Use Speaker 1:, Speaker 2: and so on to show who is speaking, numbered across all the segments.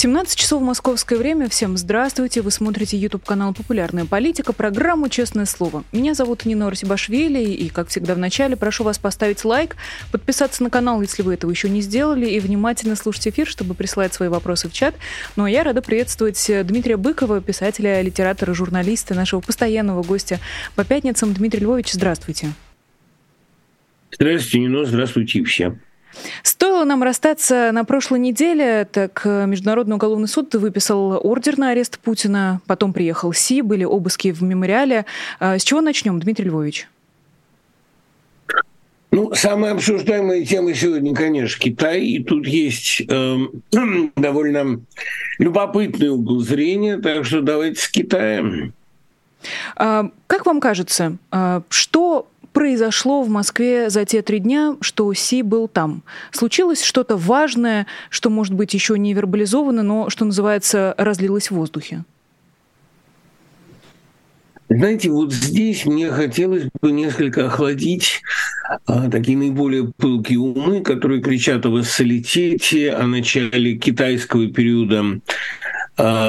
Speaker 1: 17 часов московское время. Всем здравствуйте. Вы смотрите YouTube канал «Популярная политика», программу «Честное слово». Меня зовут Нина Арсибашвили, и, как всегда в начале, прошу вас поставить лайк, подписаться на канал, если вы этого еще не сделали, и внимательно слушать эфир, чтобы присылать свои вопросы в чат. Ну а я рада приветствовать Дмитрия Быкова, писателя, литератора, журналиста, нашего постоянного гостя по пятницам. Дмитрий Львович, здравствуйте.
Speaker 2: Здравствуйте, Нина, здравствуйте все.
Speaker 1: Стоило нам расстаться на прошлой неделе, так э, Международный уголовный суд выписал ордер на арест Путина, потом приехал Си, были обыски в мемориале. А, с чего начнем, Дмитрий Львович?
Speaker 2: Ну, самая обсуждаемая тема сегодня, конечно, Китай. И тут есть э, довольно любопытный угол зрения, так что давайте с Китаем.
Speaker 1: А, как вам кажется, а, что произошло в Москве за те три дня, что Си был там? Случилось что-то важное, что, может быть, еще не вербализовано, но, что называется, разлилось в воздухе?
Speaker 2: Знаете, вот здесь мне хотелось бы несколько охладить а, такие наиболее пылкие умы, которые кричат о вассалитете, о начале китайского периода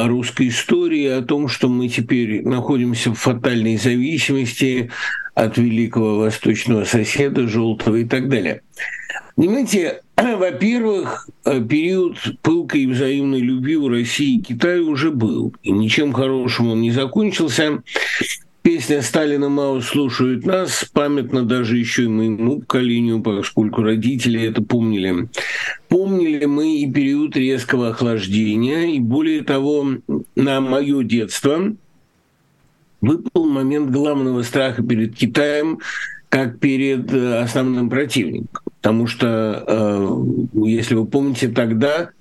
Speaker 2: русской истории, о том, что мы теперь находимся в фатальной зависимости от великого восточного соседа, желтого и так далее. Понимаете, во-первых, период пылкой взаимной любви у России и Китая уже был, и ничем хорошим он не закончился. Песня Сталина «Мао слушают нас» памятна даже еще и моему поколению, поскольку родители это помнили. Помнили мы и период резкого охлаждения, и более того, на мое детство – выпал момент главного страха перед Китаем как перед э, основным противником. Потому что, э, если вы помните, тогда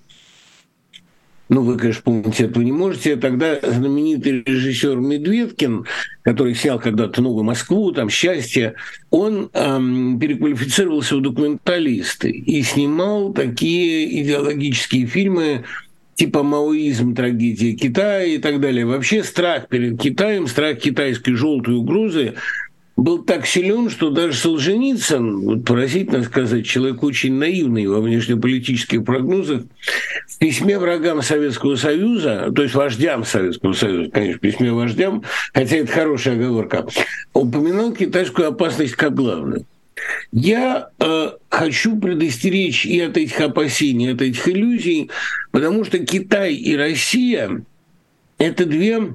Speaker 2: ну, вы, конечно, помните этого не можете, тогда знаменитый режиссер Медведкин, который снял когда-то «Новую Москву», там «Счастье», он эм, переквалифицировался в документалисты и снимал такие идеологические фильмы, типа маоизм, трагедия Китая и так далее. Вообще страх перед Китаем, страх китайской желтой угрозы был так силен, что даже Солженицын, вот поразительно сказать, человек очень наивный во внешнеполитических прогнозах, в письме врагам Советского Союза, то есть вождям Советского Союза, конечно, в письме вождям, хотя это хорошая оговорка, упоминал китайскую опасность как главную. Я э, хочу предостеречь и от этих опасений, и от этих иллюзий, потому что Китай и Россия – это две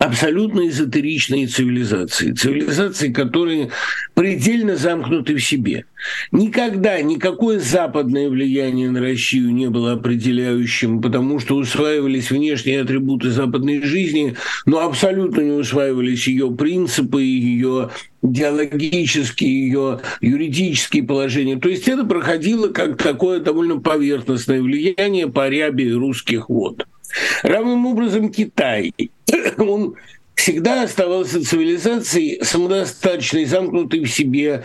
Speaker 2: абсолютно эзотеричные цивилизации, цивилизации, которые предельно замкнуты в себе. Никогда никакое западное влияние на Россию не было определяющим, потому что усваивались внешние атрибуты западной жизни, но абсолютно не усваивались ее принципы, ее идеологические, ее юридические положения. То есть это проходило как такое довольно поверхностное влияние по рябе русских вод. Равным образом Китай, он всегда оставался цивилизацией самодостаточной, замкнутой в себе.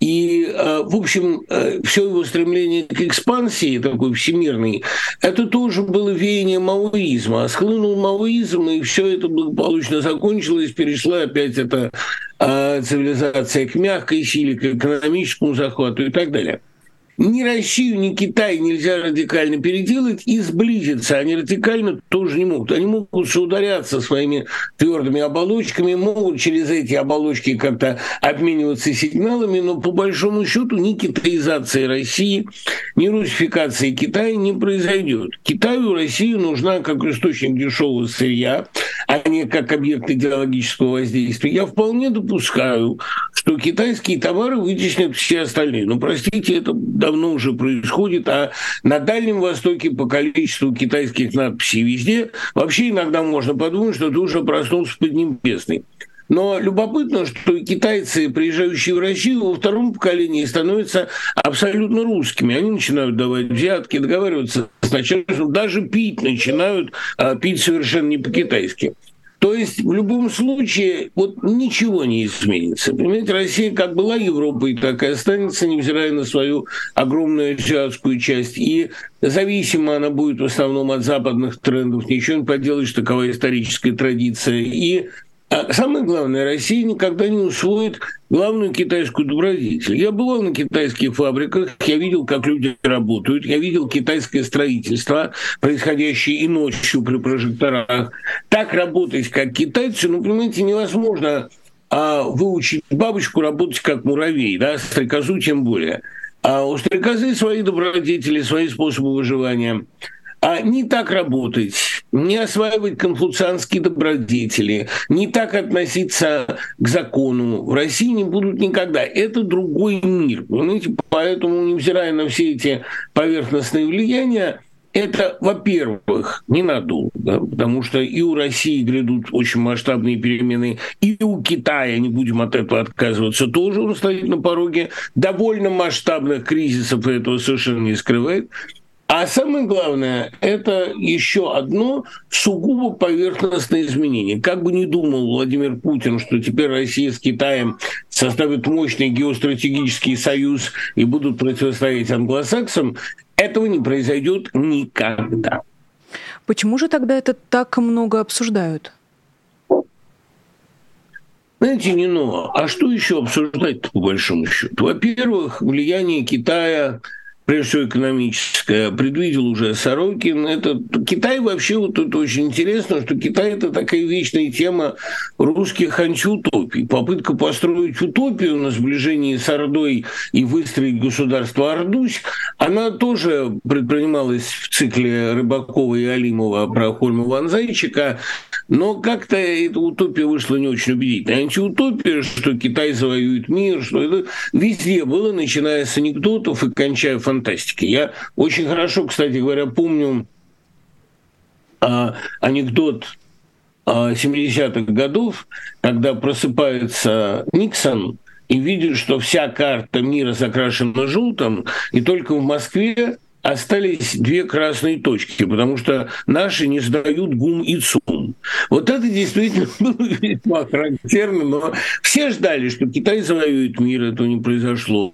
Speaker 2: И, э, в общем, э, все его стремление к экспансии, такой всемирной, это тоже было веяние маоизма. А схлынул маоизм, и все это благополучно закончилось, перешла опять эта э, цивилизация к мягкой силе, к экономическому захвату и так далее ни Россию, ни Китай нельзя радикально переделать и сблизиться. Они радикально тоже не могут. Они могут соударяться своими твердыми оболочками, могут через эти оболочки как-то обмениваться сигналами, но по большому счету ни китаизации России, ни русификации Китая не произойдет. Китаю Россия нужна как источник дешевого сырья, а не как объект идеологического воздействия. Я вполне допускаю, что китайские товары вытеснят все остальные. Но, простите, это давно уже происходит, а на Дальнем Востоке по количеству китайских надписей везде вообще иногда можно подумать, что ты уже проснулся под небесной. Но любопытно, что китайцы, приезжающие в Россию, во втором поколении становятся абсолютно русскими. Они начинают давать взятки, договариваться с начальством, даже пить начинают, а пить совершенно не по-китайски. То есть в любом случае вот ничего не изменится. Понимаете, Россия как была Европой, так и останется, невзирая на свою огромную азиатскую часть. И зависима она будет в основном от западных трендов. Ничего не поделаешь, такова историческая традиция. И а самое главное, Россия никогда не усвоит главную китайскую добродетель. Я бывал на китайских фабриках, я видел, как люди работают, я видел китайское строительство, происходящее и ночью при прожекторах. Так работать, как китайцы, ну, понимаете, невозможно а выучить бабочку работать как муравей, да, стрекозу тем более. А у стрекозы свои добродетели, свои способы выживания – а не так работать, не осваивать конфуцианские добродетели, не так относиться к закону в России не будут никогда. Это другой мир. Понимаете? Поэтому, невзирая на все эти поверхностные влияния, это, во-первых, ненадолго, потому что и у России грядут очень масштабные перемены, и у Китая, не будем от этого отказываться, тоже он стоит на пороге довольно масштабных кризисов, и этого совершенно не скрывает. А самое главное, это еще одно сугубо поверхностное изменение. Как бы ни думал Владимир Путин, что теперь Россия с Китаем составят мощный геостратегический союз и будут противостоять англосаксам, этого не произойдет никогда.
Speaker 1: Почему же тогда это так много обсуждают?
Speaker 2: Знаете, не но, а что еще обсуждать по большому счету? Во-первых, влияние Китая прежде всего экономическое, предвидел уже Сорокин. Это Китай вообще вот тут очень интересно, что Китай это такая вечная тема русских антиутопий. Попытка построить утопию на сближении с Ордой и выстроить государство Ордусь, она тоже предпринималась в цикле Рыбакова и Алимова про Хольма Ван Зайчика, но как-то эта утопия вышла не очень убедительно. Антиутопия, что Китай завоюет мир, что это везде было, начиная с анекдотов и кончая фантастикой. Я очень хорошо, кстати говоря, помню а, анекдот 70-х а, годов, когда просыпается Никсон и видит, что вся карта мира закрашена желтым, и только в Москве остались две красные точки, потому что наши не сдают ГУМ и Вот это действительно было весьма характерно, но все ждали, что Китай завоюет мир, это не произошло.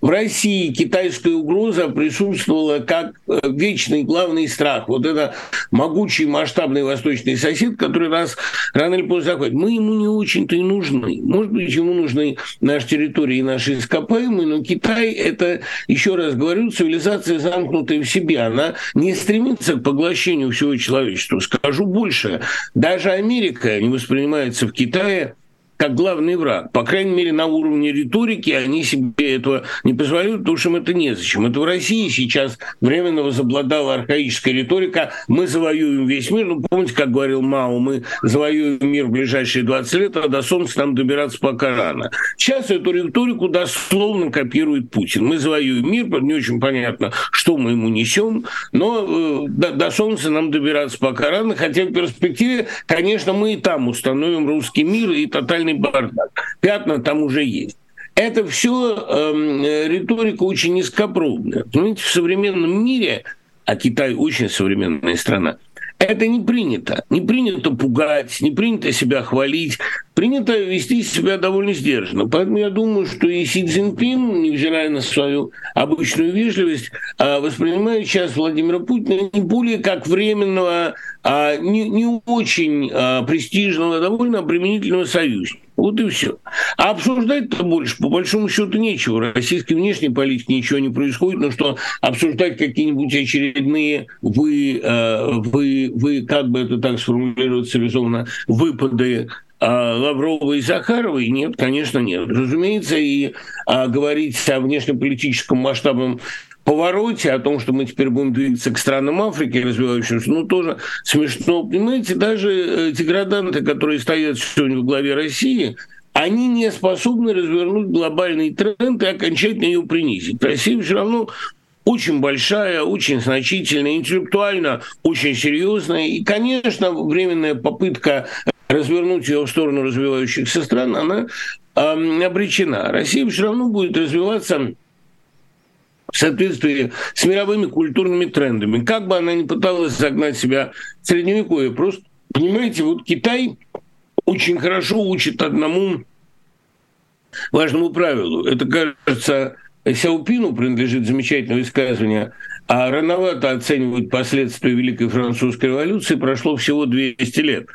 Speaker 2: В России китайская угроза присутствовала как э, вечный главный страх. Вот это могучий масштабный восточный сосед, который нас рано или поздно захватит. Мы ему не очень-то и нужны. Может быть, ему нужны наши территории и наши ископаемые, но Китай – это, еще раз говорю, цивилизация замкнутая в себе, она не стремится к поглощению всего человечества. Скажу больше, даже Америка не воспринимается в Китае как главный враг. По крайней мере, на уровне риторики они себе этого не позволяют, потому что им это незачем. Это в России сейчас временно возобладала архаическая риторика «мы завоюем весь мир». Ну, помните, как говорил Мао, мы завоюем мир в ближайшие 20 лет, а до Солнца нам добираться пока рано. Сейчас эту риторику дословно копирует Путин. Мы завоюем мир, не очень понятно, что мы ему несем, но э, до, до Солнца нам добираться пока рано, хотя в перспективе, конечно, мы и там установим русский мир и тотальный тотальный бардак. Пятна там уже есть. Это все э, эм, риторика очень низкопробная. Понимаете, в современном мире, а Китай очень современная страна, это не принято. Не принято пугать, не принято себя хвалить, принято вести себя довольно сдержанно. Поэтому я думаю, что и Си Цзиньпин, невзирая на свою обычную вежливость, а, воспринимает сейчас Владимира Путина не более как временного, а не, не очень а, престижного, довольно обременительного союзника. Вот и все. А обсуждать-то больше, по большому счету, нечего. В российской внешней политике ничего не происходит, но что обсуждать какие-нибудь очередные вы, вы, вы, как бы это так сформулировать цивилизованно, выпады а Лаврова и Захаровой? Нет, конечно, нет. Разумеется, и а, говорить о внешнеполитическом масштабном повороте, о том, что мы теперь будем двигаться к странам Африки развивающимся, ну, тоже смешно. Понимаете, даже э, деграданты, которые стоят сегодня в главе России, они не способны развернуть глобальный тренд и окончательно ее принизить. Россия все равно очень большая, очень значительная, интеллектуально очень серьезная. И, конечно, временная попытка развернуть ее в сторону развивающихся стран, она э, обречена. Россия все равно будет развиваться в соответствии с мировыми культурными трендами. Как бы она ни пыталась загнать себя в средневековье, просто Понимаете, вот Китай очень хорошо учит одному важному правилу. Это, кажется, Сяопину принадлежит замечательное высказывание, а рановато оценивают последствия Великой Французской революции, прошло всего 200 лет.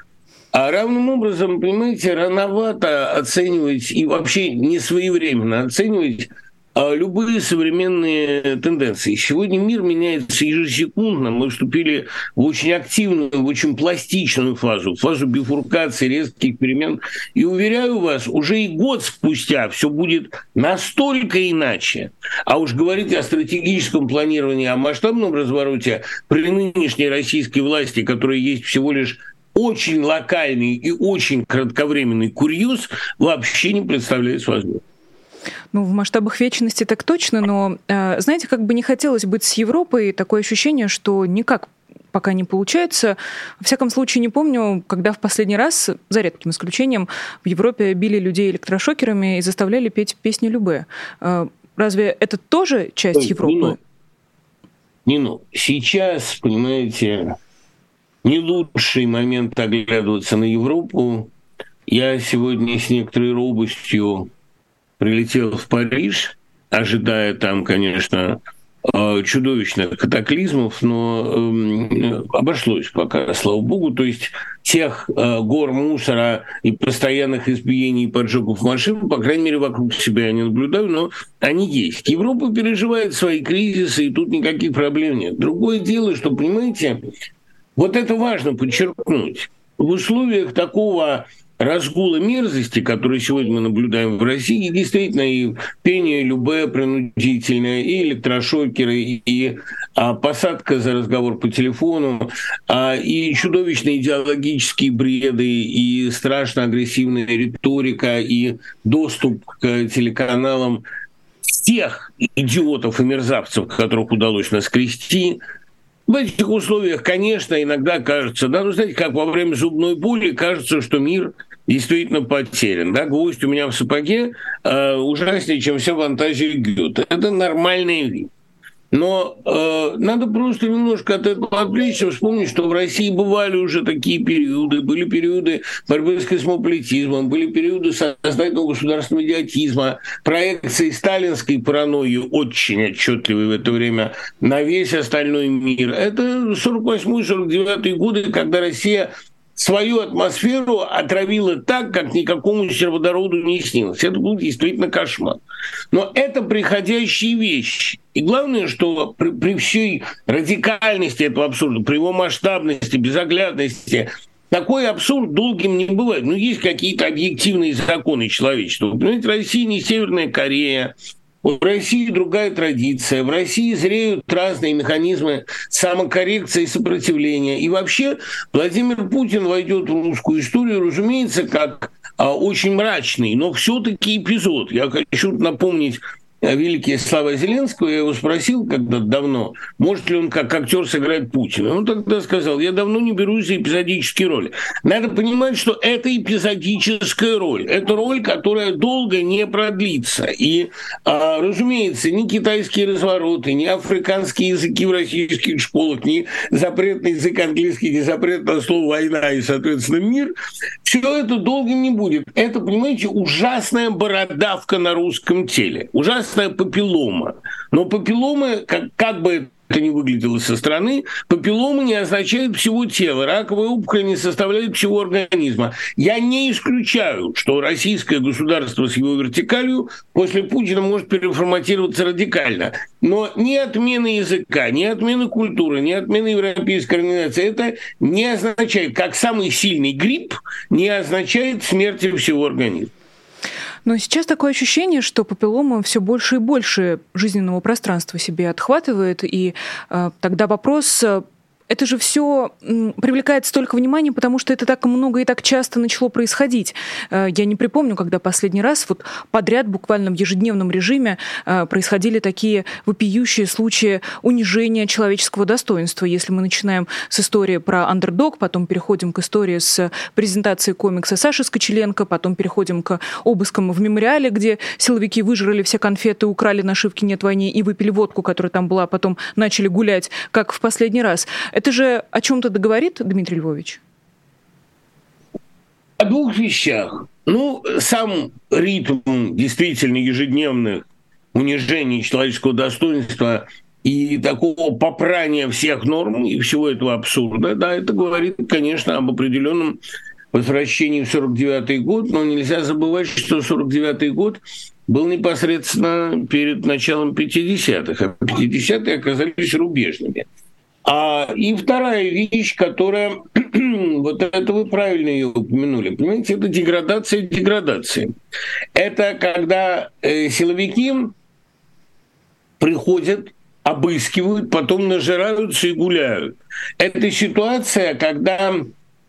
Speaker 2: А равным образом, понимаете, рановато оценивать и вообще не своевременно оценивать а любые современные тенденции. Сегодня мир меняется ежесекундно. Мы вступили в очень активную, в очень пластичную фазу, фазу бифуркации, резких перемен. И уверяю вас, уже и год спустя все будет настолько иначе. А уж говорить о стратегическом планировании, о масштабном развороте при нынешней российской власти, которая есть всего лишь очень локальный и очень кратковременный курьез, вообще не представляется возможным.
Speaker 1: Ну, в масштабах вечности так точно, но, э, знаете, как бы не хотелось быть с Европой, такое ощущение, что никак пока не получается. Во всяком случае, не помню, когда в последний раз, за редким исключением, в Европе били людей электрошокерами и заставляли петь песни Любе. Э, разве это тоже часть Ой, Европы?
Speaker 2: Не не ну. Сейчас, понимаете, не лучший момент оглядываться на Европу. Я сегодня с некоторой робостью прилетел в Париж, ожидая там, конечно, э, чудовищных катаклизмов, но э, обошлось пока, слава богу. То есть тех э, гор мусора и постоянных избиений и поджогов машин, по крайней мере, вокруг себя я не наблюдаю, но они есть. Европа переживает свои кризисы, и тут никаких проблем нет. Другое дело, что, понимаете, вот это важно подчеркнуть. В условиях такого разгула мерзости, который сегодня мы наблюдаем в России, действительно и пение любое принудительное, и электрошокеры, и, а, посадка за разговор по телефону, а, и чудовищные идеологические бреды, и страшно агрессивная риторика, и доступ к телеканалам всех идиотов и мерзавцев, которых удалось наскрести, в этих условиях, конечно, иногда кажется, да, ну, знаете, как во время зубной боли кажется, что мир действительно потерян. Да? Гвоздь у меня в сапоге э, ужаснее, чем все фантазии Гёте. Это нормальный вид. Но э, надо просто немножко от этого отвлечься, вспомнить, что в России бывали уже такие периоды. Были периоды борьбы с космополитизмом, были периоды сознательного государственного идиотизма, проекции сталинской паранойи очень отчетливой в это время на весь остальной мир. Это 48-49 годы, когда Россия свою атмосферу отравила так, как никакому серводороду не снилось. Это был действительно кошмар. Но это приходящие вещи. И главное, что при, при всей радикальности этого абсурда, при его масштабности, безоглядности, такой абсурд долгим не бывает. Ну, есть какие-то объективные законы человечества. Понимаете, Россия не Северная Корея, в России другая традиция. В России зреют разные механизмы самокоррекции и сопротивления. И вообще Владимир Путин войдет в русскую историю, разумеется, как а, очень мрачный, но все-таки эпизод. Я хочу напомнить великий слава Зеленского, я его спросил когда давно, может ли он как актер сыграть Путина. Он тогда сказал, я давно не берусь за эпизодические роли. Надо понимать, что это эпизодическая роль. Это роль, которая долго не продлится. И, а, разумеется, ни китайские развороты, ни африканские языки в российских школах, ни запретный язык английский, ни запрет на слово «война» и, соответственно, «мир», все это долго не будет. Это, понимаете, ужасная бородавка на русском теле. Ужасная ужасная папиллома. Но папиллома, как, как бы это не выглядело со стороны, папиллома не означает всего тела, раковая опухоль не составляет всего организма. Я не исключаю, что российское государство с его вертикалью после Путина может переформатироваться радикально. Но ни отмены языка, ни отмены культуры, ни отмены европейской организации это не означает, как самый сильный грипп, не означает смерти всего организма.
Speaker 1: Но сейчас такое ощущение, что папиллома все больше и больше жизненного пространства себе отхватывает, и э, тогда вопрос это же все привлекает столько внимания, потому что это так много и так часто начало происходить. Э, я не припомню, когда последний раз вот подряд, буквально в ежедневном режиме, э, происходили такие вопиющие случаи унижения человеческого достоинства. Если мы начинаем с истории про андердог, потом переходим к истории с презентацией комикса Саши Скочеленко, потом переходим к обыскам в мемориале, где силовики выжрали все конфеты, украли нашивки «Нет войны» и выпили водку, которая там была, потом начали гулять, как в последний раз. Это же о чем-то договорит, Дмитрий Львович?
Speaker 2: О двух вещах. Ну, сам ритм действительно ежедневных унижений человеческого достоинства и такого попрания всех норм и всего этого абсурда, да, это говорит, конечно, об определенном возвращении в 49 год, но нельзя забывать, что 49 год был непосредственно перед началом 50-х, а 50-е оказались рубежными. А, и вторая вещь, которая, вот это вы правильно ее упомянули, понимаете, это деградация деградации. Это когда э, силовики приходят, обыскивают, потом нажираются и гуляют. Это ситуация, когда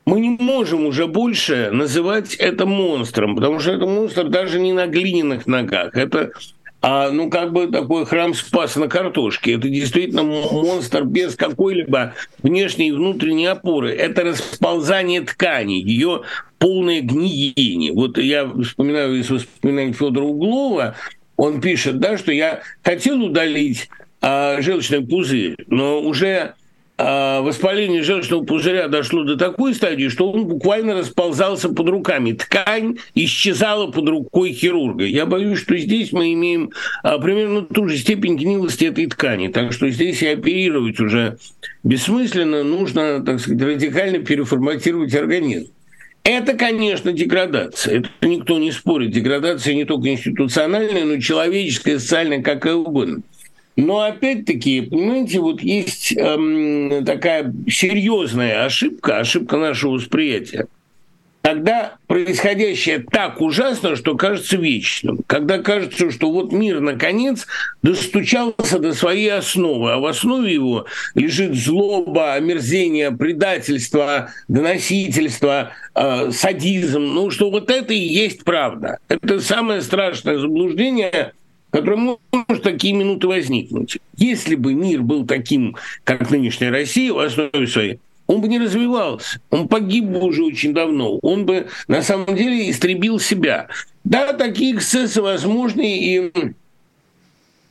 Speaker 2: мы не можем уже больше называть это монстром, потому что это монстр даже не на глиняных ногах. Это а, ну, как бы такой храм спас на картошке. Это действительно монстр без какой-либо внешней и внутренней опоры. Это расползание ткани, ее полное гниение. Вот я вспоминаю из воспоминаний Федора Углова, он пишет, да, что я хотел удалить а, желчный пузырь, но уже воспаление желчного пузыря дошло до такой стадии, что он буквально расползался под руками. Ткань исчезала под рукой хирурга. Я боюсь, что здесь мы имеем а, примерно ту же степень гнилости этой ткани. Так что здесь и оперировать уже бессмысленно. Нужно, так сказать, радикально переформатировать организм. Это, конечно, деградация. Это никто не спорит. Деградация не только институциональная, но и человеческая, социальная, какая угодно. Но опять-таки, понимаете, вот есть эм, такая серьезная ошибка, ошибка нашего восприятия. Когда происходящее так ужасно, что кажется вечным. Когда кажется, что вот мир, наконец, достучался до своей основы, а в основе его лежит злоба, омерзение, предательство, доносительство, э, садизм. Ну, что вот это и есть правда. Это самое страшное заблуждение, которое может такие минуты возникнуть. Если бы мир был таким, как нынешняя Россия в основе своей, он бы не развивался, он погиб бы уже очень давно, он бы на самом деле истребил себя. Да, такие эксцессы возможны, и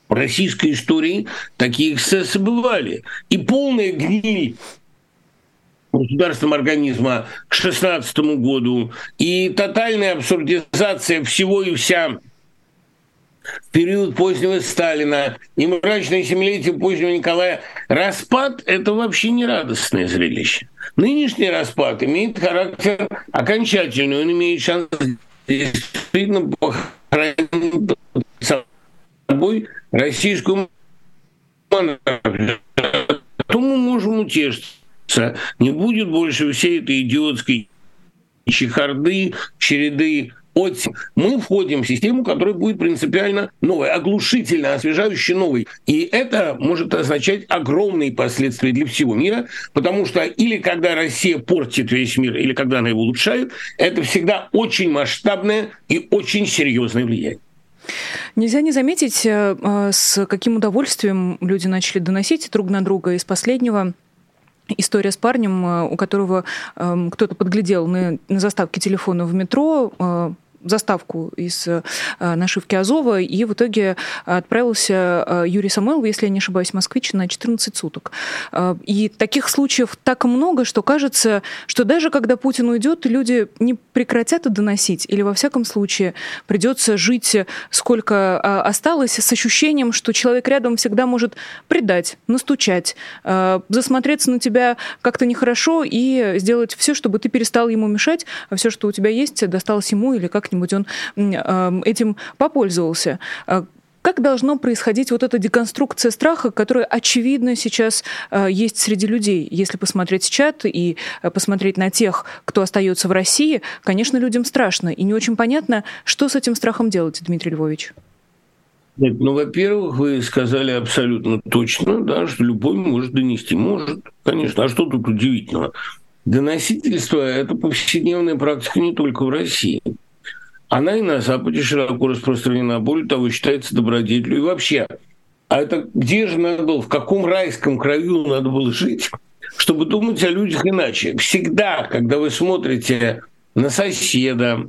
Speaker 2: в российской истории такие эксцессы бывали. И полная гниль государственного организма к 16 году, и тотальная абсурдизация всего и вся в период позднего Сталина и мрачное семилетие позднего Николая, распад – это вообще не радостное зрелище. Нынешний распад имеет характер окончательный, он имеет шанс действительно похоронить собой российскую монархию. То мы можем утешиться. Не будет больше всей этой идиотской чехарды, череды мы входим в систему, которая будет принципиально новой, оглушительно освежающей новой. И это может означать огромные последствия для всего мира, потому что или когда Россия портит весь мир, или когда она его улучшает, это всегда очень масштабное и очень серьезное влияние.
Speaker 1: Нельзя не заметить, э, э, с каким удовольствием люди начали доносить друг на друга из последнего история с парнем, э, у которого эм, кто-то подглядел на, на заставке телефона в метро, заставку из э, нашивки Азова, и в итоге отправился э, Юрий Самойлов, если я не ошибаюсь, москвич, на 14 суток. Э, и таких случаев так много, что кажется, что даже когда Путин уйдет, люди не прекратят это доносить, или во всяком случае придется жить, сколько осталось, с ощущением, что человек рядом всегда может предать, настучать, засмотреться на тебя как-то нехорошо и сделать все, чтобы ты перестал ему мешать, а все, что у тебя есть, досталось ему или как как-нибудь он этим попользовался. А как должно происходить вот эта деконструкция страха, которая, очевидно, сейчас э, есть среди людей? Если посмотреть чат и э, посмотреть на тех, кто остается в России, конечно, людям страшно. И не очень понятно, что с этим страхом делать, Дмитрий Львович.
Speaker 2: Нет, ну, во-первых, вы сказали абсолютно точно, да, что любой может донести. Может, конечно. А что тут удивительного? Доносительство – это повседневная практика не только в России она и на Западе широко распространена, более того, считается добродетелью. И вообще, а это где же надо было, в каком райском краю надо было жить, чтобы думать о людях иначе? Всегда, когда вы смотрите на соседа,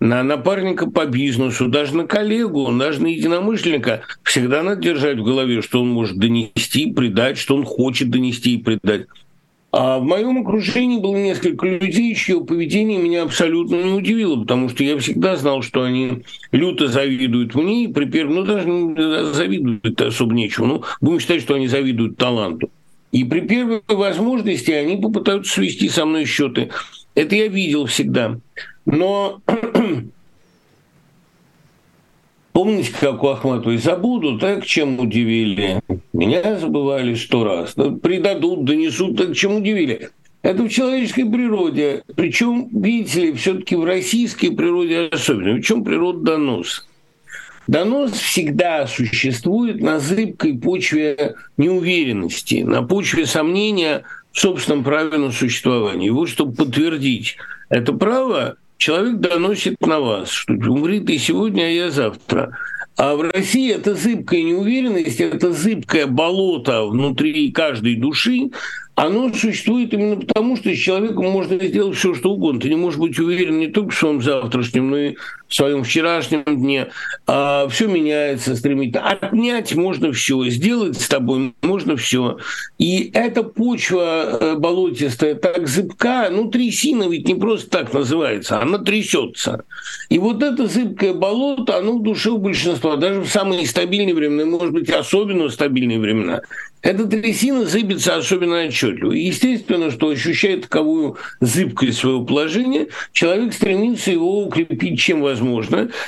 Speaker 2: на напарника по бизнесу, даже на коллегу, даже на единомышленника, всегда надо держать в голове, что он может донести предать, что он хочет донести и предать. А в моем окружении было несколько людей, чье поведение меня абсолютно не удивило, потому что я всегда знал, что они люто завидуют мне, и при первом, ну даже завидуют особо нечего, ну будем считать, что они завидуют таланту. И при первой возможности они попытаются свести со мной счеты. Это я видел всегда. Но Помните, как у Ахматовой забудут, так чем удивили? Меня забывали сто раз. Да, предадут, донесут, так чем удивили. Это в человеческой природе. Причем, видите ли, все-таки в российской природе особенно. В чем природа доноса? Донос всегда существует на зыбкой почве неуверенности, на почве сомнения в собственном праве на существование. И вот чтобы подтвердить это право, человек доносит на вас, что умри ты сегодня, а я завтра. А в России это зыбкая неуверенность, это зыбкое болото внутри каждой души, оно существует именно потому, что с человеком можно сделать все, что угодно. Ты не можешь быть уверен не только в своем завтрашнем, но и в своем вчерашнем дне. А все меняется стремительно. Отнять можно все, сделать с тобой можно все. И эта почва э, болотистая так зыбка, ну, трясина ведь не просто так называется, она трясется. И вот это зыбкое болото, оно в душе у большинства, даже в самые стабильные времена, может быть, особенно в стабильные времена, эта трясина зыбится особенно отчетливо. Естественно, что ощущая таковую зыбкость своего положения, человек стремится его укрепить чем возможно,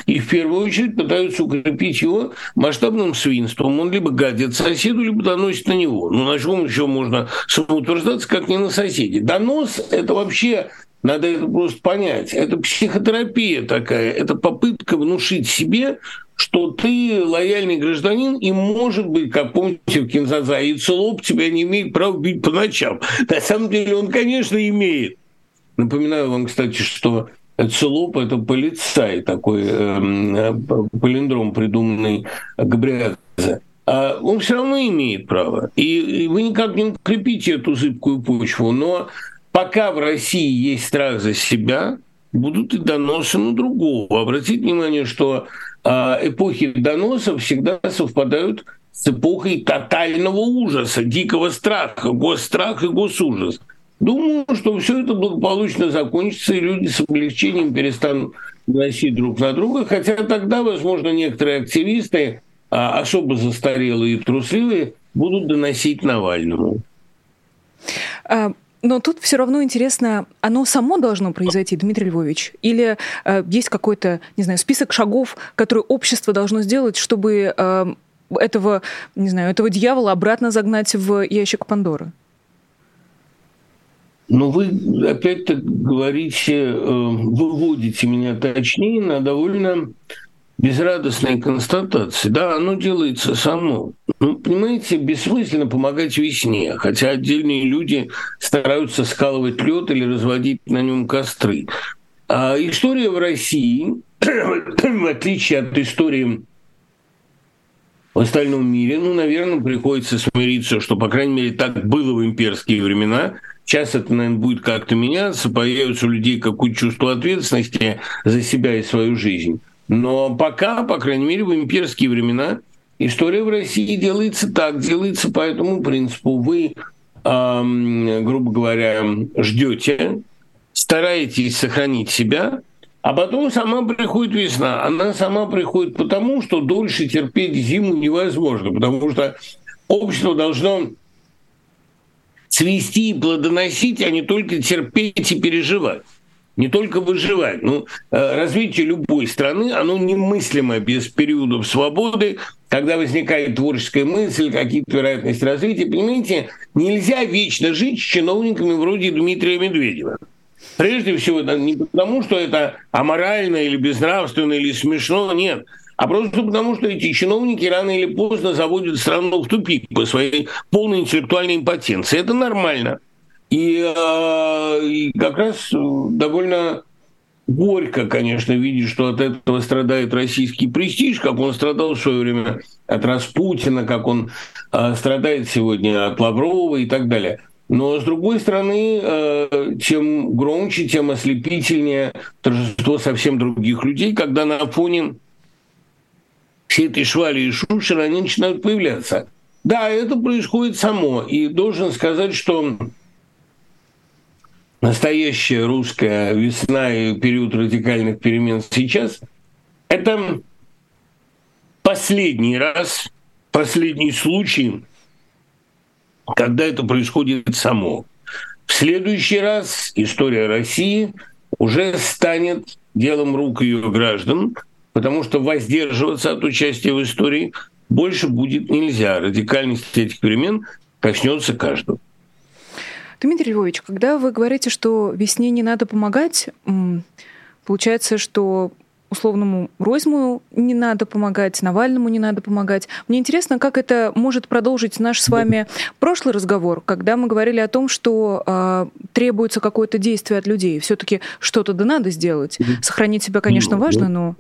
Speaker 2: и в первую очередь пытаются укрепить его масштабным свинством. Он либо гадит соседу, либо доносит на него. Ну, на чем еще можно самоутверждаться, как не на соседе? Донос – это вообще надо это просто понять. Это психотерапия такая, это попытка внушить себе, что ты лояльный гражданин, и, может быть, как помните в Кинзаза, и Целоп тебя не имеет права бить по ночам. На самом деле он, конечно, имеет. Напоминаю вам, кстати, что Целоп – это полицай, такой э, палиндром, придуманный Габриадзе. А он все равно имеет право. И, и вы никак не укрепите эту зыбкую почву. Но пока в России есть страх за себя, будут и доносы на другого. Обратите внимание, что а, эпохи доносов всегда совпадают с эпохой тотального ужаса, дикого страха, госстрах и госужас. Думаю, что все это благополучно закончится, и люди с облегчением перестанут носить друг на друга, хотя тогда, возможно, некоторые активисты, а, особо застарелые и трусливые, будут доносить Навальному.
Speaker 1: А, но тут все равно интересно, оно само должно произойти, Дмитрий Львович? Или э, есть какой-то, не знаю, список шагов, которые общество должно сделать, чтобы э, этого, не знаю, этого дьявола обратно загнать в ящик Пандоры?
Speaker 2: Ну, вы опять-то говорите, э, выводите меня точнее на довольно безрадостной констатации. Да, оно делается само. Ну, понимаете, бессмысленно помогать весне, хотя отдельные люди стараются скалывать лед или разводить на нем костры. А история в России, в отличие от истории в остальном мире, ну, наверное, приходится смириться, что, по крайней мере, так было в имперские времена. Сейчас это, наверное, будет как-то меняться, появится у людей какое-то чувство ответственности за себя и свою жизнь. Но пока, по крайней мере, в имперские времена история в России делается так, делается по этому принципу. Вы, эм, грубо говоря, ждете, стараетесь сохранить себя, а потом сама приходит весна. Она сама приходит потому, что дольше терпеть зиму невозможно, потому что общество должно цвести и плодоносить, а не только терпеть и переживать не только выживать. Ну, э, развитие любой страны, оно немыслимо без периодов свободы, когда возникает творческая мысль, какие-то вероятности развития. Понимаете, нельзя вечно жить с чиновниками вроде Дмитрия Медведева. Прежде всего, не потому, что это аморально или безнравственно или смешно, нет, а просто потому, что эти чиновники рано или поздно заводят страну в тупик по своей полной интеллектуальной импотенции. Это нормально. И, э, и как раз э, довольно горько, конечно, видеть, что от этого страдает российский престиж, как он страдал в свое время от Распутина, как он э, страдает сегодня от Лаврова и так далее. Но, с другой стороны, э, чем громче, тем ослепительнее торжество совсем других людей, когда на фоне всей этой швали и шушеры они начинают появляться. Да, это происходит само. И должен сказать, что настоящая русская весна и период радикальных перемен сейчас, это последний раз, последний случай, когда это происходит само. В следующий раз история России уже станет делом рук ее граждан, потому что воздерживаться от участия в истории больше будет нельзя. Радикальность этих перемен коснется каждого.
Speaker 1: Дмитрий Львович, когда вы говорите, что весне не надо помогать, получается, что условному Ройзму не надо помогать, Навальному не надо помогать. Мне интересно, как это может продолжить наш с вами прошлый разговор, когда мы говорили о том, что э, требуется какое-то действие от людей. Все-таки что-то да надо сделать. Сохранить себя, конечно, важно, но...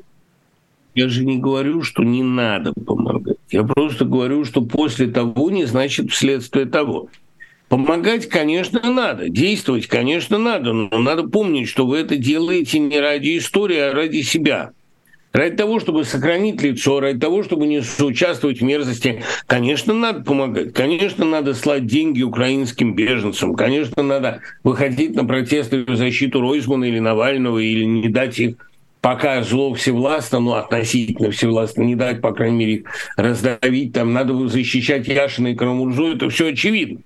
Speaker 2: Я же не говорю, что не надо помогать. Я просто говорю, что после того не значит вследствие того. Помогать, конечно, надо, действовать, конечно, надо, но надо помнить, что вы это делаете не ради истории, а ради себя. Ради того, чтобы сохранить лицо, ради того, чтобы не соучаствовать в мерзости, конечно, надо помогать. Конечно, надо слать деньги украинским беженцам. Конечно, надо выходить на протесты в защиту Ройзмана или Навального, или не дать их пока зло всевластно, ну, относительно всевластно, не дать, по крайней мере, их раздавить, там, надо защищать Яшина и Карамурзу, это все очевидно.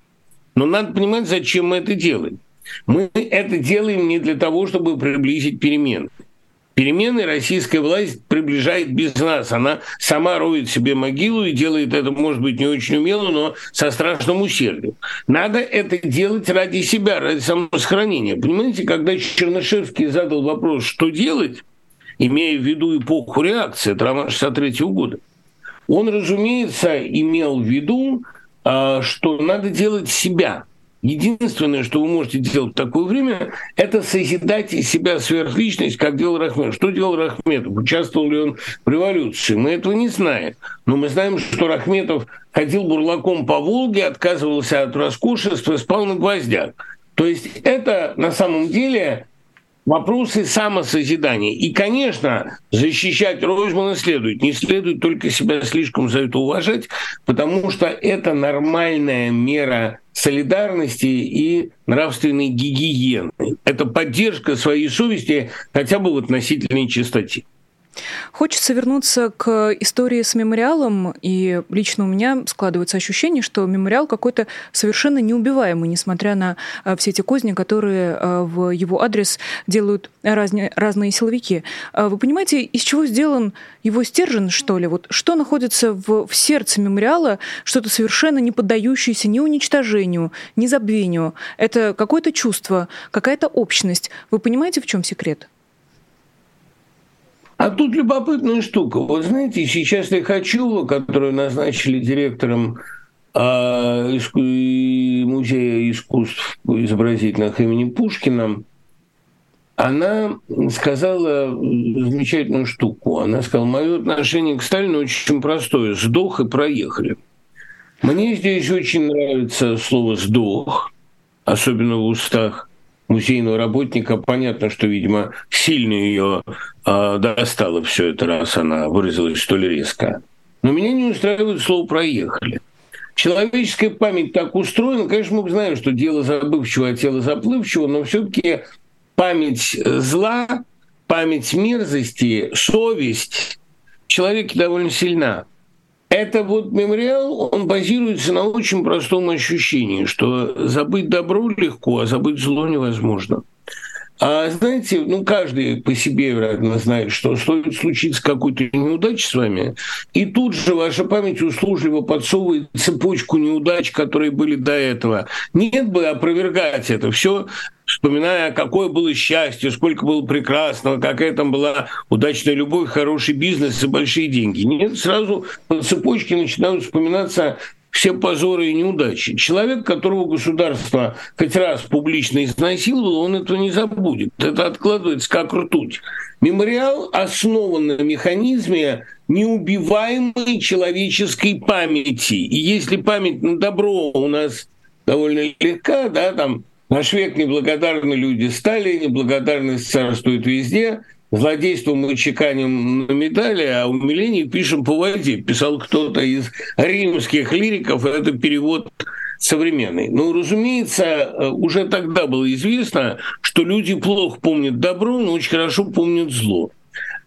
Speaker 2: Но надо понимать, зачем мы это делаем. Мы это делаем не для того, чтобы приблизить перемены. Перемены российская власть приближает без нас. Она сама роет себе могилу и делает это, может быть, не очень умело, но со страшным усердием. Надо это делать ради себя, ради самосохранения. Понимаете, когда Чернышевский задал вопрос, что делать, имея в виду эпоху реакции, это роман 63 года, он, разумеется, имел в виду а, что надо делать себя. Единственное, что вы можете делать в такое время, это созидать из себя сверхличность, как делал Рахметов. Что делал Рахметов? Участвовал ли он в революции? Мы этого не знаем. Но мы знаем, что Рахметов ходил бурлаком по Волге, отказывался от роскошества, спал на гвоздях. То есть это на самом деле вопросы самосозидания. И, конечно, защищать Ройзмана следует. Не следует только себя слишком за это уважать, потому что это нормальная мера солидарности и нравственной гигиены. Это поддержка своей совести хотя бы в относительной чистоте.
Speaker 1: Хочется вернуться к истории с мемориалом, и лично у меня складывается ощущение, что мемориал какой-то совершенно неубиваемый, несмотря на э, все эти козни, которые э, в его адрес делают разные, разные силовики. А вы понимаете, из чего сделан его стержень, что ли? Вот что находится в, в сердце мемориала, что-то совершенно не поддающееся ни уничтожению, ни забвению. Это какое-то чувство, какая-то общность. Вы понимаете, в чем секрет?
Speaker 2: А тут любопытная штука. Вот знаете, сейчас Лихачева, которую назначили директором а, Музея искусств изобразительных имени Пушкина, она сказала замечательную штуку. Она сказала, мое отношение к Сталину очень простое. Сдох и проехали. Мне здесь очень нравится слово «сдох», особенно в устах музейного работника, понятно, что, видимо, сильно ее э, достало все это, раз она выразилась столь резко. Но меня не устраивает слово «проехали». Человеческая память так устроена, конечно, мы знаем, что дело забывчивого, а тело заплывчивого, но все-таки память зла, память мерзости, совесть человеке довольно сильна. Это вот мемориал, он базируется на очень простом ощущении, что забыть добро легко, а забыть зло невозможно. А знаете, ну каждый по себе, вероятно, знает, что стоит случиться какой-то неудачи с вами, и тут же ваша память услужливо подсовывает цепочку неудач, которые были до этого. Нет бы опровергать это. Все вспоминая, какое было счастье, сколько было прекрасного, какая там была удачная любовь, хороший бизнес и большие деньги. Нет, сразу по цепочке начинают вспоминаться все позоры и неудачи. Человек, которого государство хоть раз публично изнасиловало, он этого не забудет. Это откладывается как ртуть. Мемориал основан на механизме неубиваемой человеческой памяти. И если память на добро у нас довольно легка, да, там Наш век неблагодарны люди стали, неблагодарность царствует везде. Злодейство мы чеканим на медали, а умиление пишем по воде. Писал кто-то из римских лириков, это перевод современной. Но, разумеется, э, уже тогда было известно, что люди плохо помнят добро, но очень хорошо помнят зло.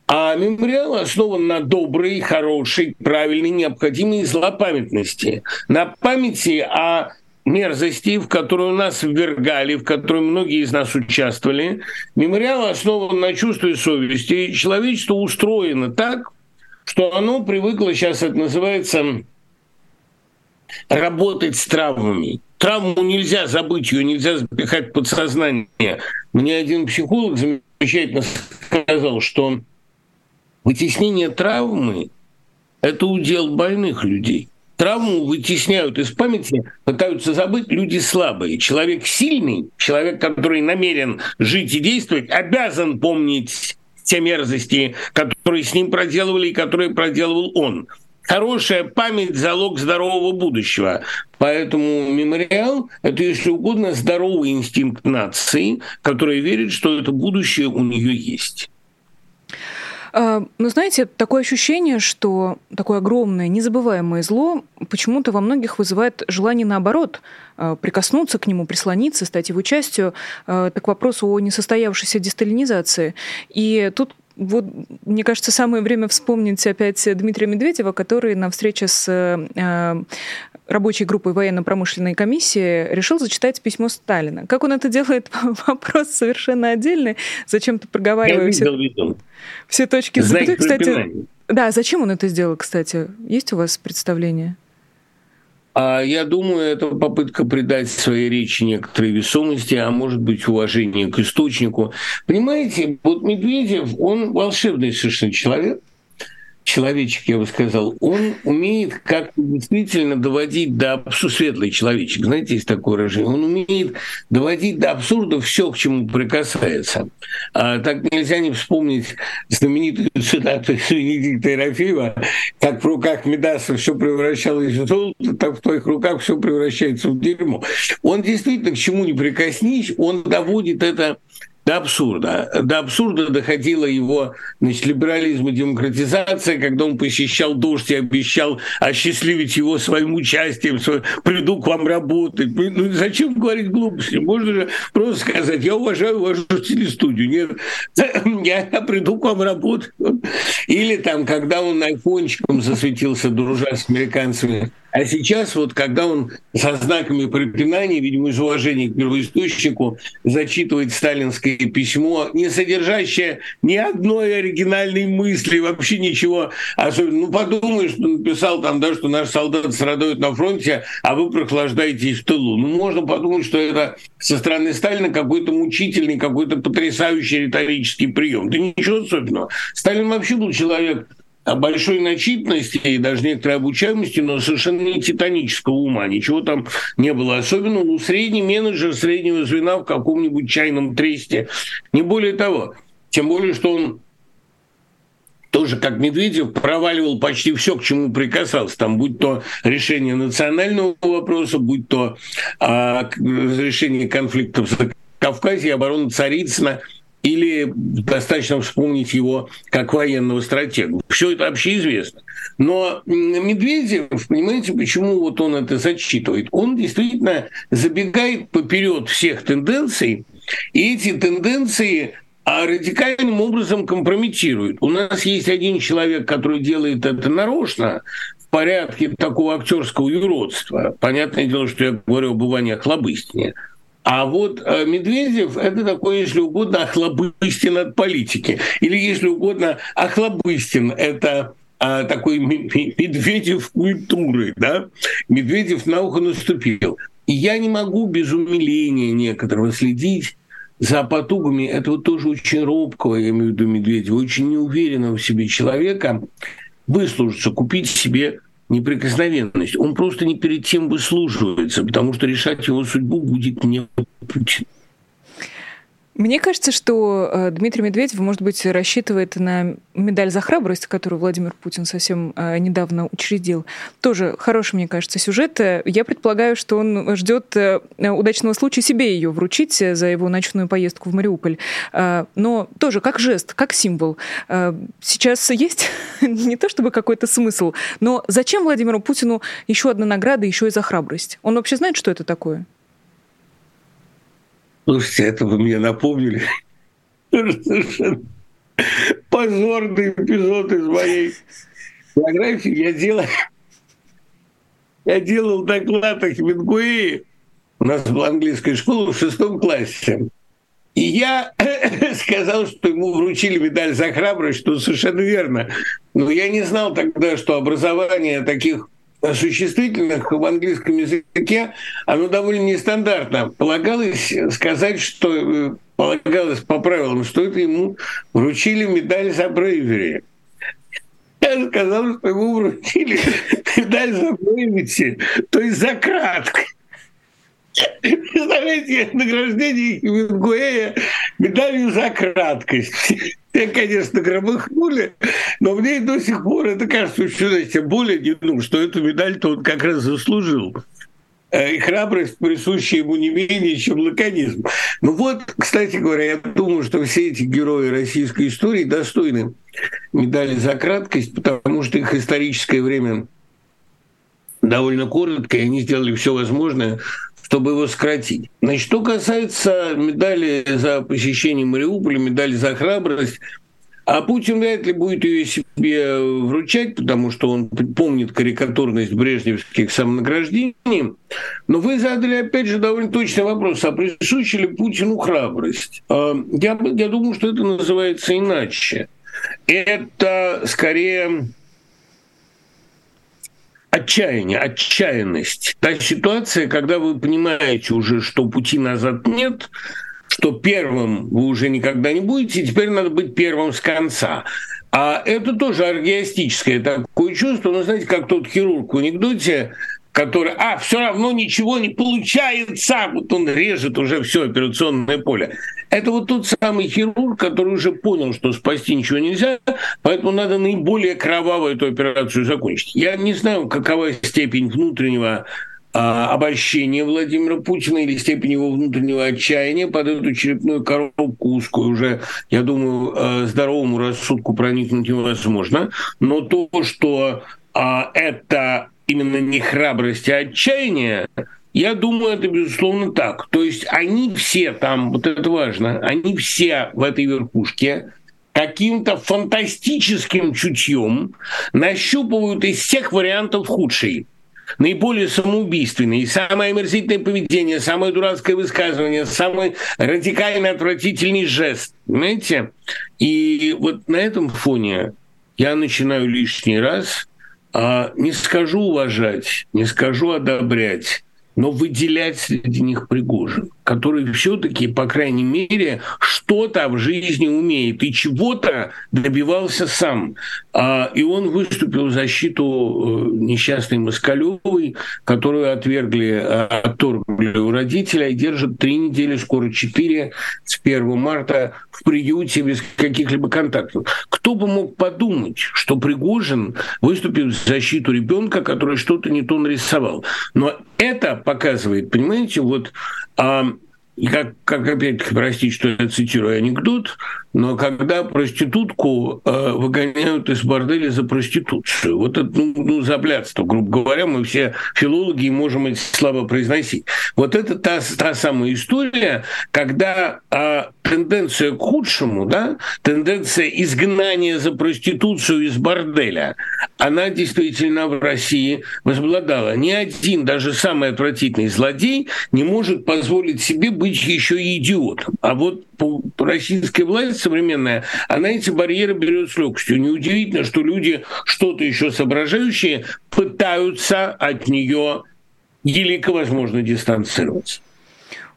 Speaker 2: А мемориал основан на доброй, хорошей, правильной, необходимой злопамятности, на памяти о мерзости, в которую нас ввергали, в которой многие из нас участвовали. Мемориал основан на чувстве совести. Человечество устроено так, что оно привыкло, сейчас это называется, работать с травмами. Травму нельзя забыть, ее нельзя запихать в подсознание. Мне один психолог замечательно сказал, что вытеснение травмы – это удел больных людей травму вытесняют из памяти, пытаются забыть люди слабые. Человек сильный, человек, который намерен жить и действовать, обязан помнить те мерзости, которые с ним проделывали и которые проделывал он. Хорошая память – залог здорового будущего. Поэтому мемориал – это, если угодно, здоровый инстинкт нации, которая верит, что это будущее у нее есть.
Speaker 1: А, ну, знаете, такое ощущение, что такое огромное, незабываемое зло почему-то во многих вызывает желание наоборот а, прикоснуться к нему, прислониться, стать его частью. А, так вопрос о несостоявшейся десталинизации. И тут вот, мне кажется, самое время вспомнить опять Дмитрия Медведева, который на встрече с э, рабочей группой военно-промышленной комиссии решил зачитать письмо Сталина. Как он это делает, вопрос совершенно отдельный. Зачем-то проговаривая все, все точки запятой. Кстати, да, зачем он это сделал, кстати? Есть у вас представление?
Speaker 2: А я думаю, это попытка придать своей речи некоторой весомости, а может быть уважение к источнику. Понимаете, вот Медведев, он волшебный совершенно человек, человечек, я бы сказал, он умеет как-то действительно доводить до абсурда, светлый человечек, знаете, есть такое выражение, он умеет доводить до абсурда все, к чему прикасается. А, так нельзя не вспомнить знаменитую цитату Венедикта Ерофеева, как в руках Медаса все превращалось в золото, так в твоих руках все превращается в дерьмо. Он действительно к чему не прикоснись, он доводит это до абсурда. До абсурда доходила его значит, либерализм и демократизация, когда он посещал дождь и обещал осчастливить его своим участием, свой, приду к вам работать. Ну, зачем говорить глупости? Можно же просто сказать, я уважаю вашу телестудию. Нет, я, я приду к вам работать. Или там, когда он айфончиком засветился, дружа с американцами, а сейчас, вот когда он со знаками препинания, видимо, из уважения к первоисточнику, зачитывает сталинское письмо, не содержащее ни одной оригинальной мысли, вообще ничего особенного. Ну, подумаешь, что написал там, да, что наш солдат страдает на фронте, а вы прохлаждаетесь в тылу. Ну, можно подумать, что это со стороны Сталина какой-то мучительный, какой-то потрясающий риторический прием. Да ничего особенного. Сталин вообще был человек большой начитанности и даже некоторой обучаемости, но совершенно не титанического ума. Ничего там не было особенного. Ну, средний менеджер среднего звена в каком-нибудь чайном тресте. Не более того. Тем более, что он тоже, как Медведев, проваливал почти все, к чему прикасался. Там, будь то решение национального вопроса, будь то а, разрешение конфликтов в Кавказе, оборона Царицына – или достаточно вспомнить его как военного стратега. Все это вообще известно. Но Медведев, понимаете, почему вот он это зачитывает? Он действительно забегает поперед всех тенденций, и эти тенденции а радикальным образом компрометируют. У нас есть один человек, который делает это нарочно, в порядке такого актерского юродства. Понятное дело, что я говорю об Иване Охлобыстине – а вот э, Медведев – это такой, если угодно, Охлобыстин от политики. Или, если угодно, Охлобыстин – это а, такой Медведев культуры, да? Медведев на ухо наступил. И я не могу без умиления некоторого следить за потугами этого тоже очень робкого, я имею в виду Медведева, очень неуверенного в себе человека выслужиться, купить себе неприкосновенность. Он просто не перед тем выслуживается, потому что решать его судьбу будет не Путин.
Speaker 1: Мне кажется, что э, Дмитрий Медведев, может быть, рассчитывает на медаль за храбрость, которую Владимир Путин совсем э, недавно учредил. Тоже хороший, мне кажется, сюжет. Я предполагаю, что он ждет э, удачного случая себе ее вручить за его ночную поездку в Мариуполь. Но тоже как жест, как символ. Сейчас есть не то чтобы какой-то смысл, но зачем Владимиру Путину еще одна награда, еще и за храбрость? Он вообще знает, что это такое?
Speaker 2: Слушайте, это вы мне напомнили. Совершенно позорный эпизод из моей биографии. Я делал, я делал доклад о Хемингуэе. У нас была английская школа в шестом классе. И я сказал, что ему вручили медаль за храбрость, что совершенно верно. Но я не знал тогда, что образование таких существительных в английском языке, оно довольно нестандартно. Полагалось сказать, что э, полагалось по правилам, что это ему вручили медаль за брейвери. Я сказал, что ему вручили медаль за брейвити, то есть за краткость. Представляете, награждение Хемингуэя медалью за краткость. Я, конечно, громыхнули, но мне до сих пор это кажется знаете, более ну, что эту медаль-то он как раз заслужил. Э, и храбрость присуща ему не менее, чем лаконизм. Ну вот, кстати говоря, я думаю, что все эти герои российской истории достойны медали за краткость, потому что их историческое время довольно короткое, и они сделали все возможное, чтобы его сократить. Значит, что касается медали за посещение Мариуполя, медали за храбрость, а Путин вряд ли будет ее себе вручать, потому что он помнит карикатурность брежневских самонаграждений. Но вы задали, опять же, довольно точный вопрос, а присуща ли Путину храбрость? А, я, я думаю, что это называется иначе. Это скорее отчаяние, отчаянность. Та ситуация, когда вы понимаете уже, что пути назад нет, что первым вы уже никогда не будете, теперь надо быть первым с конца. А это тоже аргиастическое такое чувство, ну, знаете, как тот хирург в анекдоте, который, а, все равно ничего не получается, вот он режет уже все операционное поле. Это вот тот самый хирург, который уже понял, что спасти ничего нельзя, поэтому надо наиболее кроваво эту операцию закончить. Я не знаю, какова степень внутреннего а, обольщения Владимира Путина или степень его внутреннего отчаяния под эту черепную коробку узкую уже, я думаю, а, здоровому рассудку проникнуть невозможно. Но то, что а, это именно не храбрость, а отчаяние, я думаю, это безусловно так. То есть они все там, вот это важно, они все в этой верхушке каким-то фантастическим чутьем нащупывают из всех вариантов худший наиболее самоубийственный, самое омерзительное поведение, самое дурацкое высказывание, самый радикально отвратительный жест. Понимаете? И вот на этом фоне я начинаю лишний раз а не скажу уважать, не скажу одобрять, но выделять среди них Пригожин, который все-таки, по крайней мере, что-то в жизни умеет и чего-то добивался сам. А, и он выступил в защиту э, несчастной Москалевой, которую отвергли, а, отторгли у родителя и держат три недели, скоро четыре, с 1 марта в приюте без каких-либо контактов. Кто бы мог подумать, что Пригожин выступил в защиту ребенка, который что-то не то нарисовал. Но это показывает, понимаете, вот а, и как, как опять-таки, простите, что я цитирую анекдот, но когда проститутку э, выгоняют из борделя за проституцию, вот это, ну, ну, за блядство, грубо говоря, мы все филологи можем эти слова произносить. Вот это та, та самая история, когда э, тенденция к худшему, да, тенденция изгнания за проституцию из борделя, она действительно в России возобладала. Ни один, даже самый отвратительный злодей не может позволить себе быть еще и идиотом. А вот российская власть современная, она эти барьеры берет с легкостью. Неудивительно, что люди, что-то еще соображающие, пытаются от нее елико возможно дистанцироваться.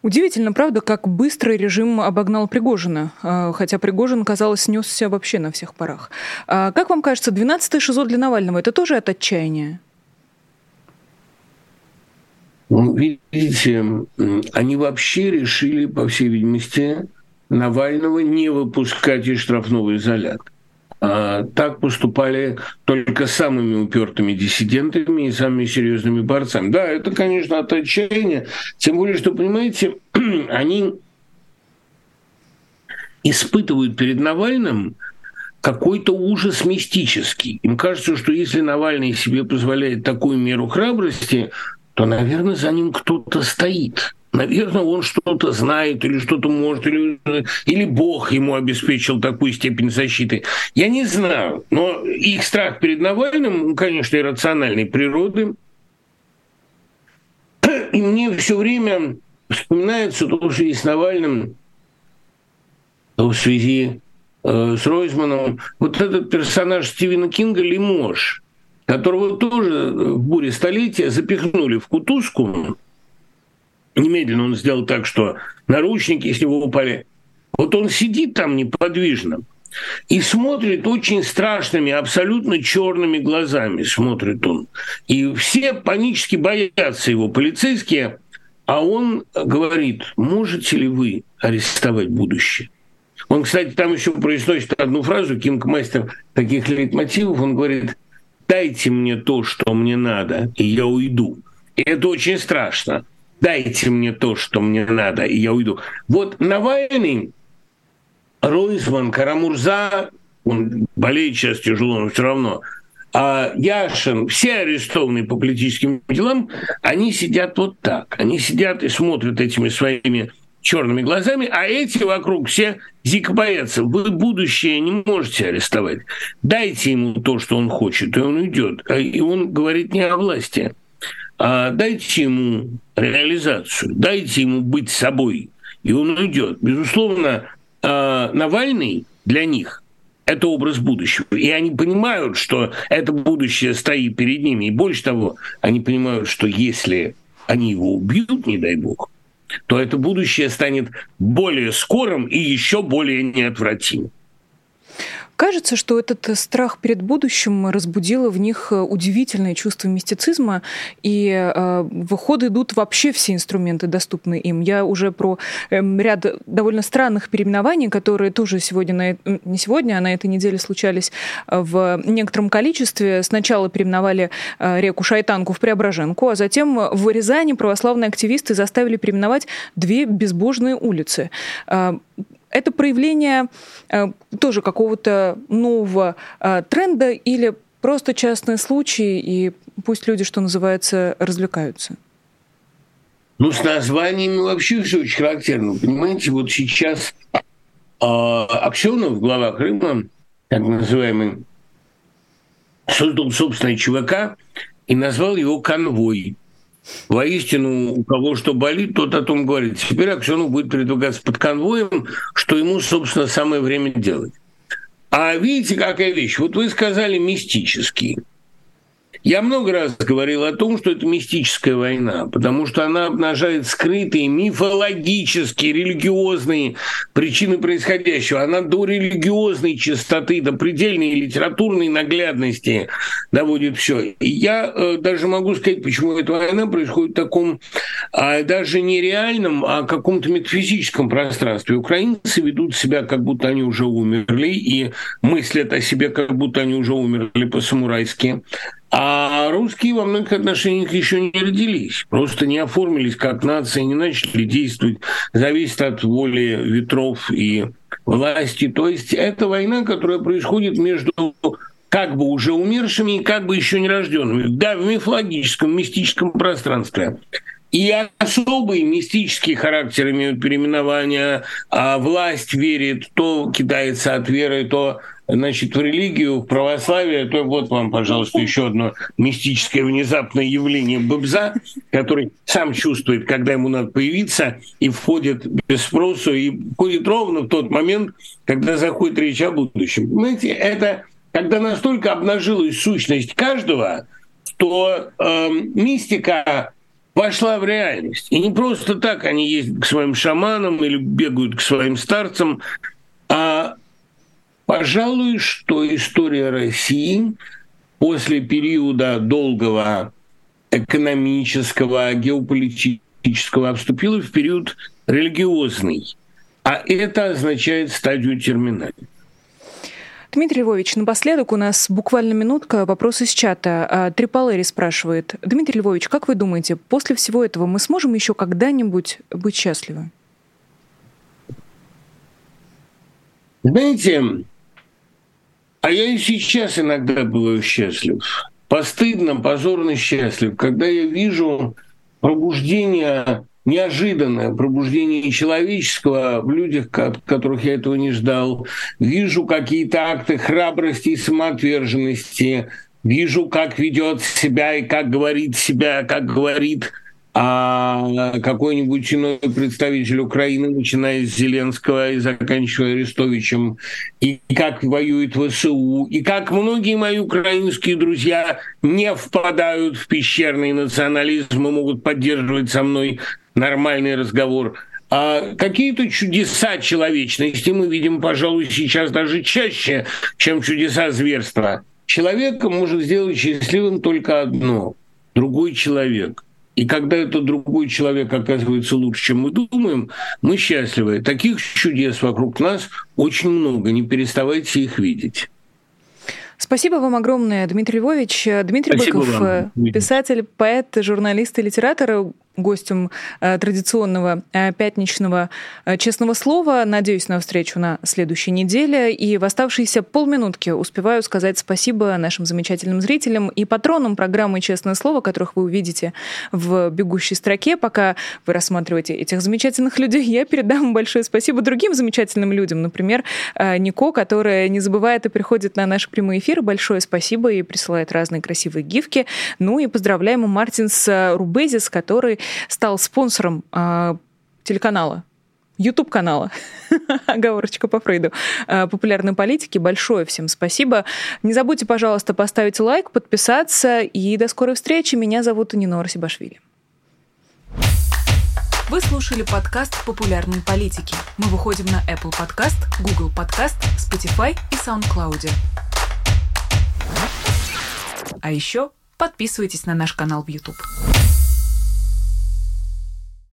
Speaker 1: Удивительно, правда, как быстро режим обогнал Пригожина, а, хотя Пригожин, казалось, снесся вообще на всех парах. А как вам кажется, 12-й ШИЗО для Навального – это тоже от отчаяния?
Speaker 2: Ну, видите, они вообще решили, по всей видимости, Навального не выпускать из штрафного изолятора. А так поступали только самыми упертыми диссидентами и самыми серьезными борцами. Да, это, конечно, от отчаяния. Тем более, что, понимаете, они испытывают перед Навальным какой-то ужас мистический. Им кажется, что если Навальный себе позволяет такую меру храбрости, то, наверное, за ним кто-то стоит. Наверное, он что-то знает или что-то может, или, или Бог ему обеспечил такую степень защиты. Я не знаю, но их страх перед Навальным, конечно, иррациональной природы. И мне все время вспоминается то, что и с Навальным в связи э, с Ройзманом. Вот этот персонаж Стивена Кинга Лимош, которого тоже в буре столетия запихнули в кутузку, Немедленно он сделал так, что наручники с него упали. Вот он сидит там неподвижно и смотрит очень страшными, абсолютно черными глазами, смотрит он. И все панически боятся его, полицейские, а он говорит, можете ли вы арестовать будущее? Он, кстати, там еще произносит одну фразу, кинг-мастер таких лейтмотивов, он говорит, дайте мне то, что мне надо, и я уйду. И это очень страшно дайте мне то, что мне надо, и я уйду. Вот Навальный, Ройзман, Карамурза, он болеет сейчас тяжело, но все равно, а Яшин, все арестованные по политическим делам, они сидят вот так. Они сидят и смотрят этими своими черными глазами, а эти вокруг все дико боятся. Вы будущее не можете арестовать. Дайте ему то, что он хочет, и он уйдет. И он говорит не о власти, а дайте ему реализацию, дайте ему быть собой, и он уйдет. Безусловно, а, Навальный для них это образ будущего. И они понимают, что это будущее стоит перед ними. И больше того, они понимают, что если они его убьют, не дай бог, то это будущее станет более скорым и еще более неотвратимым.
Speaker 1: Кажется, что этот э, страх перед будущим разбудило в них э, удивительное чувство мистицизма, и э, в ход идут вообще все инструменты, доступные им. Я уже про э, ряд довольно странных переименований, которые тоже сегодня, на, не сегодня, а на этой неделе случались э, в некотором количестве. Сначала переименовали э, реку Шайтанку в Преображенку, а затем в Рязани православные активисты заставили переименовать две безбожные улицы это проявление э, тоже какого-то нового э, тренда или просто частные случаи, и пусть люди, что называется, развлекаются?
Speaker 2: Ну, с названиями вообще все очень характерно. Понимаете, вот сейчас э, Аксенов, глава Крыма, так называемый, создал собственное ЧВК и назвал его «Конвой». Воистину, у кого что болит, тот о том говорит. Теперь Аксенов будет передвигаться под конвоем, что ему, собственно, самое время делать. А видите, какая вещь? Вот вы сказали мистический. Я много раз говорил о том, что это мистическая война, потому что она обнажает скрытые мифологические, религиозные причины происходящего. Она до религиозной чистоты, до предельной литературной наглядности доводит все. И я э, даже могу сказать, почему эта война происходит в таком а, даже не реальном, а каком-то метафизическом пространстве. Украинцы ведут себя, как будто они уже умерли, и мыслят о себе, как будто они уже умерли по-самурайски. А русские во многих отношениях еще не родились, просто не оформились как нация, не начали действовать, зависит от воли ветров и власти. То есть это война, которая происходит между как бы уже умершими и как бы еще не рожденными, да, в мифологическом, мистическом пространстве. И особый мистический характер имеют переименования, а власть верит, то кидается от веры, то значит, в религию, в православие, то вот вам, пожалуйста, еще одно мистическое внезапное явление Бабза, который сам чувствует, когда ему надо появиться, и входит без спросу, и входит ровно в тот момент, когда заходит речь о будущем. Понимаете, это когда настолько обнажилась сущность каждого, что э, мистика вошла в реальность. И не просто так они ездят к своим шаманам или бегают к своим старцам, а Пожалуй, что история России после периода долгого экономического, геополитического вступила в период религиозный. а это означает стадию терминальной.
Speaker 1: Дмитрий Львович, напоследок у нас буквально минутка. Вопрос из чата. А, Триполери спрашивает. Дмитрий Львович, как вы думаете, после всего этого мы сможем еще когда-нибудь быть счастливы?
Speaker 2: Знаете, а я и сейчас иногда бываю счастлив. Постыдно, позорно счастлив, когда я вижу пробуждение неожиданное пробуждение человеческого в людях, которых я этого не ждал. Вижу какие-то акты храбрости и самоотверженности. Вижу, как ведет себя и как говорит себя, как говорит а какой-нибудь иной представитель Украины, начиная с Зеленского и заканчивая Арестовичем, и как воюет ВСУ, и как многие мои украинские друзья не впадают в пещерный национализм и могут поддерживать со мной нормальный разговор. А какие-то чудеса человечности мы видим, пожалуй, сейчас даже чаще, чем чудеса зверства. Человека может сделать счастливым только одно – другой человек. И когда этот другой человек оказывается лучше, чем мы думаем, мы счастливы. Таких чудес вокруг нас очень много, не переставайте их видеть.
Speaker 1: Спасибо вам огромное, Дмитрий Львович. Дмитрий Спасибо Быков, вам. писатель, поэт, журналист и литератор гостем э, традиционного э, пятничного э, честного слова. Надеюсь на встречу на следующей неделе. И в оставшиеся полминутки успеваю сказать спасибо нашим замечательным зрителям и патронам программы «Честное слово», которых вы увидите в бегущей строке. Пока вы рассматриваете этих замечательных людей, я передам большое спасибо другим замечательным людям. Например, Нико, которая не забывает и приходит на наши прямые эфиры. Большое спасибо и присылает разные красивые гифки. Ну и поздравляем Мартинс Рубезис, который стал спонсором э, телеканала YouTube канала, оговорочка по Фрейду, а, популярной политики. Большое всем спасибо. Не забудьте, пожалуйста, поставить лайк, подписаться. И до скорой встречи. Меня зовут Нинора Сибашвили.
Speaker 3: Вы слушали подкаст «Популярные политики». Мы выходим на Apple Podcast, Google Podcast, Spotify и SoundCloud. А еще подписывайтесь на наш канал в YouTube.